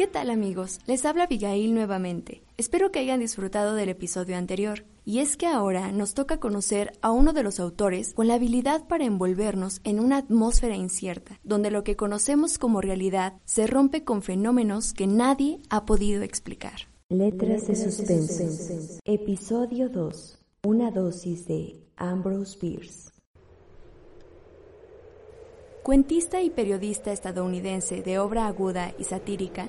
¿Qué tal amigos? Les habla Abigail nuevamente. Espero que hayan disfrutado del episodio anterior. Y es que ahora nos toca conocer a uno de los autores con la habilidad para envolvernos en una atmósfera incierta, donde lo que conocemos como realidad se rompe con fenómenos que nadie ha podido explicar. Letras de suspense. Episodio 2. Una dosis de Ambrose Bierce. Cuentista y periodista estadounidense de obra aguda y satírica,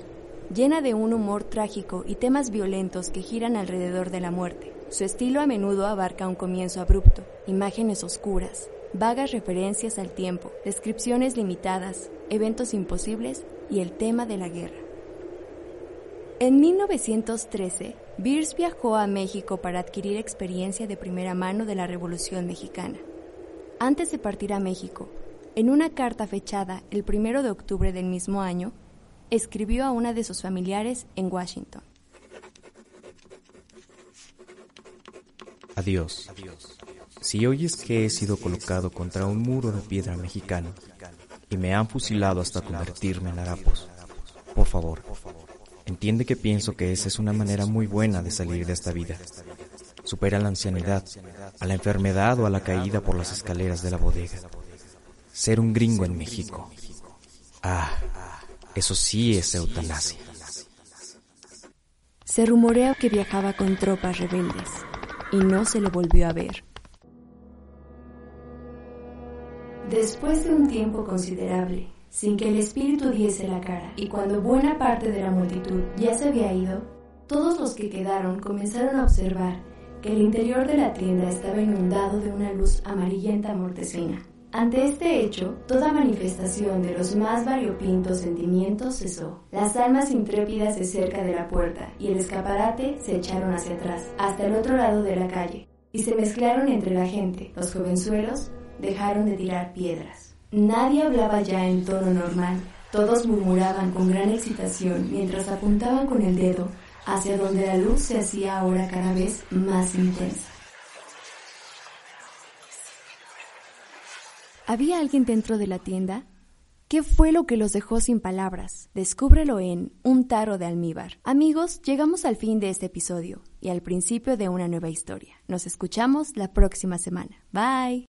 llena de un humor trágico y temas violentos que giran alrededor de la muerte. Su estilo a menudo abarca un comienzo abrupto, imágenes oscuras, vagas referencias al tiempo, descripciones limitadas, eventos imposibles y el tema de la guerra. En 1913, Bierce viajó a México para adquirir experiencia de primera mano de la Revolución Mexicana. Antes de partir a México, en una carta fechada el 1 de octubre del mismo año, escribió a una de sus familiares en Washington. Adiós. Si oyes que he sido colocado contra un muro de piedra mexicano y me han fusilado hasta convertirme en harapos, por favor, entiende que pienso que esa es una manera muy buena de salir de esta vida. Supera la ancianidad, a la enfermedad o a la caída por las escaleras de la bodega. Ser un gringo en México. Ah, eso sí es eutanasia. Se rumorea que viajaba con tropas rebeldes y no se le volvió a ver. Después de un tiempo considerable, sin que el espíritu diese la cara, y cuando buena parte de la multitud ya se había ido, todos los que quedaron comenzaron a observar que el interior de la tienda estaba inundado de una luz amarillenta mortecina. Ante este hecho, toda manifestación de los más variopintos sentimientos cesó. Las almas intrépidas de cerca de la puerta y el escaparate se echaron hacia atrás, hasta el otro lado de la calle, y se mezclaron entre la gente. Los jovenzuelos dejaron de tirar piedras. Nadie hablaba ya en tono normal. Todos murmuraban con gran excitación mientras apuntaban con el dedo hacia donde la luz se hacía ahora cada vez más intensa. ¿Había alguien dentro de la tienda? ¿Qué fue lo que los dejó sin palabras? Descúbrelo en Un taro de almíbar. Amigos, llegamos al fin de este episodio y al principio de una nueva historia. Nos escuchamos la próxima semana. Bye.